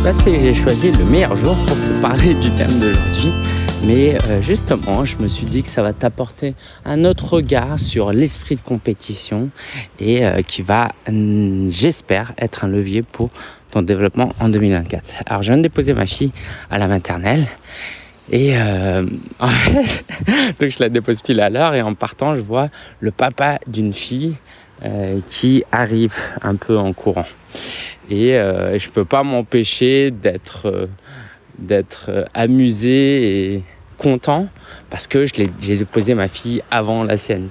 sais pas si j'ai choisi le meilleur jour pour te parler du thème d'aujourd'hui, mais euh, justement, je me suis dit que ça va t'apporter un autre regard sur l'esprit de compétition et euh, qui va, j'espère, être un levier pour ton développement en 2024. Alors, je viens de déposer ma fille à la maternelle. Et euh, en fait, donc je la dépose pile à l'heure et en partant, je vois le papa d'une fille qui arrive un peu en courant. Et euh, je peux pas m'empêcher d'être euh, d'être euh, amusé et content parce que j'ai déposé ma fille avant la sienne.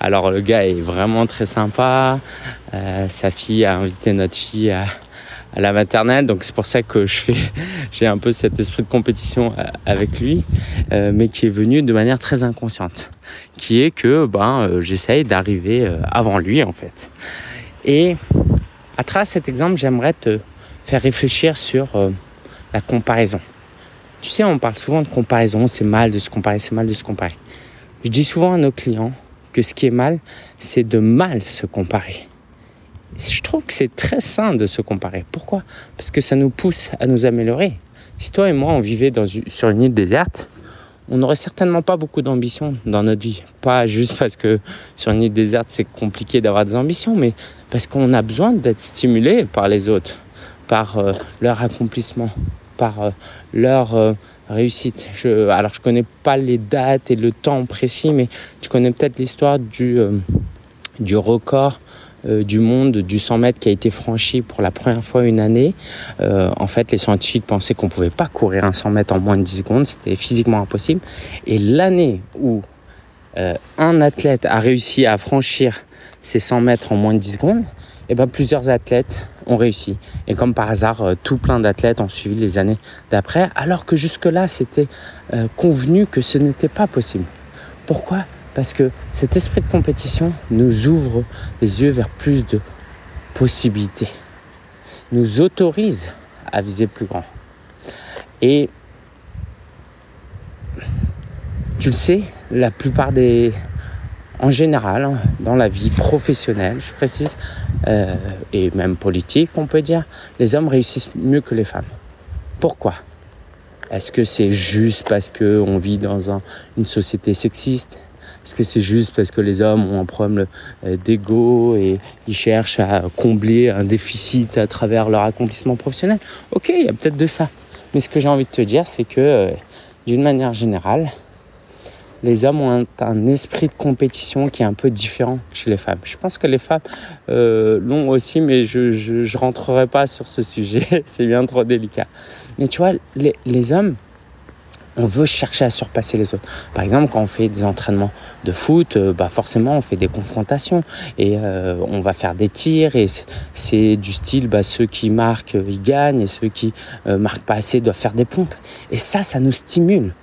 Alors le gars est vraiment très sympa. Sa fille a invité notre fille à, la maternelle, donc c'est pour ça que je fais, j'ai un peu cet esprit de compétition avec lui, mais qui est venu de manière très inconsciente, qui est que ben j'essaye d'arriver avant lui en fait. Et à travers cet exemple, j'aimerais te faire réfléchir sur euh, la comparaison. Tu sais, on parle souvent de comparaison, c'est mal de se comparer, c'est mal de se comparer. Je dis souvent à nos clients que ce qui est mal, c'est de mal se comparer. Je trouve que c'est très sain de se comparer. Pourquoi? Parce que ça nous pousse à nous améliorer. Si toi et moi, on vivait sur une île déserte, on n'aurait certainement pas beaucoup d'ambition dans notre vie. Pas juste parce que sur une île déserte, c'est compliqué d'avoir des ambitions, mais parce qu'on a besoin d'être stimulé par les autres, par euh, leur accomplissement, par euh, leur euh, réussite. Alors, je connais pas les dates et le temps précis, mais tu connais peut-être l'histoire du, du record euh, du monde du 100 mètres qui a été franchi pour la première fois une année. Euh, en fait, les scientifiques pensaient qu'on pouvait pas courir un 100 mètres en moins de 10 secondes, c'était physiquement impossible. Et l'année où euh, un athlète a réussi à franchir ces 100 mètres en moins de 10 secondes, eh ben, plusieurs athlètes ont réussi. Et comme par hasard, tout plein d'athlètes ont suivi les années d'après, alors que jusque-là, c'était convenu que ce n'était pas possible. Pourquoi? Parce que cet esprit de compétition nous ouvre les yeux vers plus de possibilités, nous autorise à viser plus grand. Et tu le sais, la plupart des... En général, hein, dans la vie professionnelle, je précise, euh, et même politique, on peut dire, les hommes réussissent mieux que les femmes. Pourquoi? Est-ce que c'est juste parce qu'on vit dans une société sexiste? Est-ce que c'est juste parce que les hommes ont un problème euh, d'ego et ils cherchent à combler un déficit à travers leur accomplissement professionnel? Ok, il y a peut-être de ça. Mais ce que j'ai envie de te dire, c'est que euh, d'une manière générale, les hommes ont un, esprit de compétition qui est un peu différent chez les femmes. Je pense que les femmes euh, l'ont aussi, mais je ne rentrerai pas sur ce sujet, c'est bien trop délicat. Mais tu vois, les, les hommes, on veut chercher à surpasser les autres. Par exemple, quand on fait des entraînements de foot, euh, bah forcément on fait des confrontations et euh, on va faire des tirs et c'est du style bah, ceux qui marquent ils gagnent et ceux qui euh, marquent pas assez doivent faire des pompes. Et ça, ça nous stimule.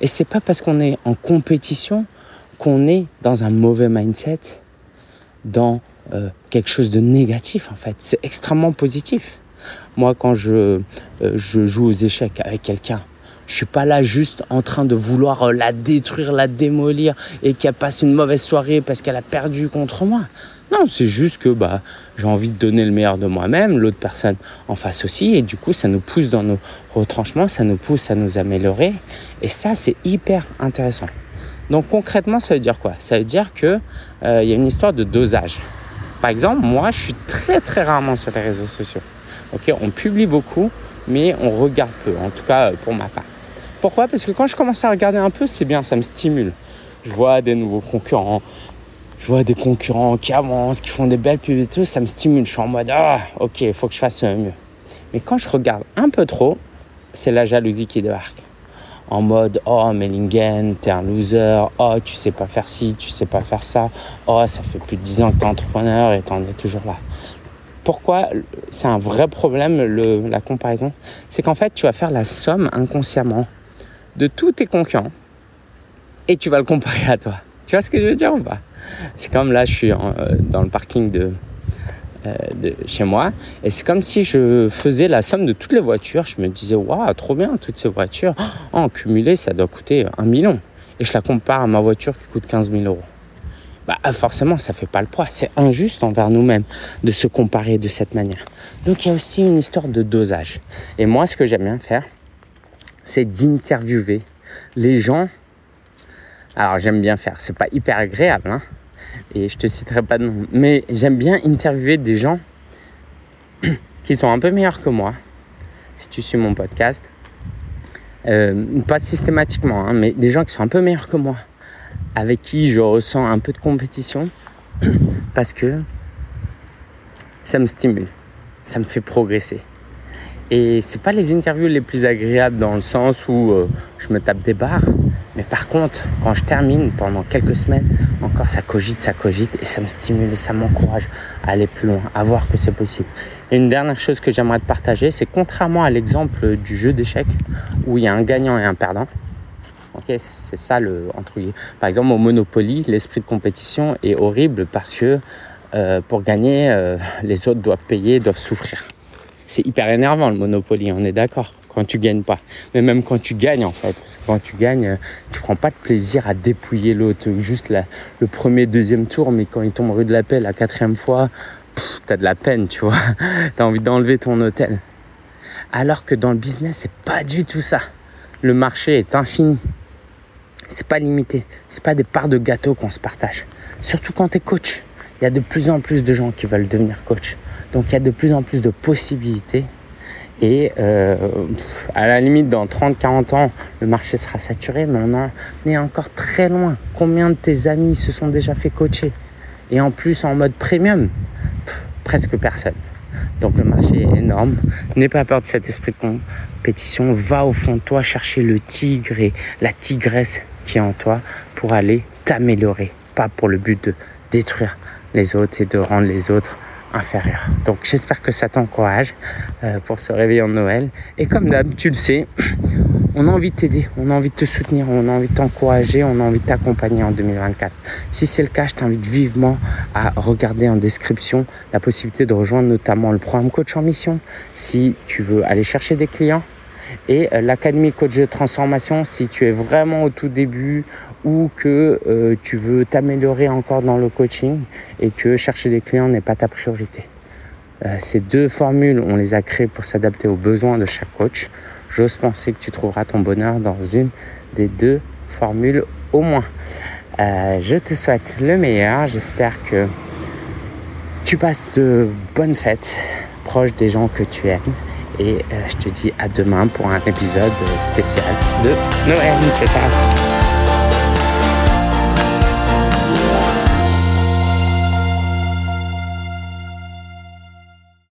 Et c'est pas parce qu'on est en compétition qu'on est dans un mauvais mindset, dans quelque chose de négatif en fait. C'est extrêmement positif. Moi, quand je, je joue aux échecs avec quelqu'un, je suis pas là juste en train de vouloir euh, la détruire, la démolir et qu'elle passe une mauvaise soirée parce qu'elle a perdu contre moi. Non, c'est juste que bah, j'ai envie de donner le meilleur de moi-même, l'autre personne en face aussi, et du coup, ça nous pousse dans nos retranchements, ça nous pousse à nous améliorer, et ça, c'est hyper intéressant. Donc concrètement, ça veut dire quoi? Ça veut dire que euh, il y a une histoire de dosage. Par exemple, moi, je suis très très rarement sur les réseaux sociaux. Ok, on publie beaucoup, mais on regarde peu. En tout cas, pour ma part. Pourquoi? Parce que quand je commence à regarder un peu, c'est bien, ça me stimule. Je vois des nouveaux concurrents, je vois des concurrents qui avancent, qui font des belles pubs et tout, ça me stimule. Je suis en mode, ah, ok, il faut que je fasse mieux. Mais quand je regarde un peu trop, c'est la jalousie qui débarque. En mode, oh, Mellingen, t'es un loser. Oh, tu sais pas faire ci, tu sais pas faire ça. Oh, ça fait plus de 10 ans que t'es entrepreneur et t'en es toujours là. Pourquoi c'est un vrai problème, la comparaison? C'est qu'en fait, tu vas faire la somme inconsciemment de tous tes concurrents et tu vas le comparer à toi. Tu vois ce que je veux dire ou pas? C'est comme là, je suis euh, dans le parking de, euh, de chez moi et c'est comme si je faisais la somme de toutes les voitures. Je me disais, waouh, trop bien, toutes ces voitures. Oh, en cumulé, ça doit coûter un million. Et je la compare à ma voiture qui coûte 15 000 euros. bah forcément ça fait pas le poids. C'est injuste envers nous-mêmes de se comparer de cette manière. Donc il y a aussi une histoire de dosage. Et moi ce que j'aime bien faire, c'est d'interviewer les gens. Alors j'aime bien faire, c'est pas hyper agréable, hein et je te citerai pas de nom, mais j'aime bien interviewer des gens qui sont un peu meilleurs que moi, si tu suis mon podcast. Euh, pas systématiquement, hein, mais des gens qui sont un peu meilleurs que moi, avec qui je ressens un peu de compétition, parce que ça me stimule, ça me fait progresser. Et c'est pas les interviews les plus agréables dans le sens où euh, je me tape des barres. Mais par contre, quand je termine pendant quelques semaines, encore ça cogite, ça cogite et ça me stimule et ça m'encourage à aller plus loin, à voir que c'est possible. Et une dernière chose que j'aimerais te partager, c'est contrairement à l'exemple du jeu d'échecs où il y a un gagnant et un perdant. Ok, c'est ça le entre Par exemple, au Monopoly, l'esprit de compétition est horrible parce que euh, pour gagner, euh, les autres doivent payer, doivent souffrir c'est hyper énervant le Monopoly, on est d'accord, quand tu gagnes pas. Mais même quand tu gagnes en fait, parce que quand tu gagnes, tu prends pas de plaisir à dépouiller l'autre, juste le premier, deuxième tour, mais quand il tombe rue de la paix la quatrième fois, tu as de la peine, tu vois. tu as envie d'enlever ton hôtel. Alors que dans le business, c'est pas du tout ça. Le marché est infini. C'est pas limité. C'est pas des parts de gâteau qu'on se partage. Surtout quand tu es coach. Il y a de plus en plus de gens qui veulent devenir coach. Donc il y a de plus en plus de possibilités. Et euh, à la limite, dans 30-40 ans, le marché sera saturé, mais on en est encore très loin. Combien de tes amis se sont déjà fait coacher? Et en plus, en mode premium, presque personne. Donc le marché est énorme. N'aie pas peur de cet esprit de compétition. Va au fond de toi chercher le tigre et la tigresse qui est en toi pour aller t'améliorer. Pas pour le but de détruire les autres et de rendre les autres Donc j'espère que ça t'encourage euh, pour ce réveillon de Noël. Et comme d'hab, tu le sais, on a envie de t'aider, on a envie de te soutenir, on a envie de t'encourager, on a envie de t'accompagner en 2024. Si c'est le cas, je t'invite vivement à regarder en description la possibilité de rejoindre notamment le programme Coach en Mission. Si tu veux aller chercher des clients, et euh, l'Académie Coach de Transformation si tu es vraiment au tout début ou que euh, tu veux t'améliorer encore dans le coaching et que chercher des clients n'est pas ta priorité. Euh, ces deux formules, on les a créées pour s'adapter aux besoins de chaque coach. J'ose penser que tu trouveras ton bonheur dans une des deux formules au moins. je te souhaite le meilleur. J'espère que tu passes de bonnes fêtes proches des gens que tu aimes et euh, je te dis à demain pour un épisode spécial de Noël. Ciao, ciao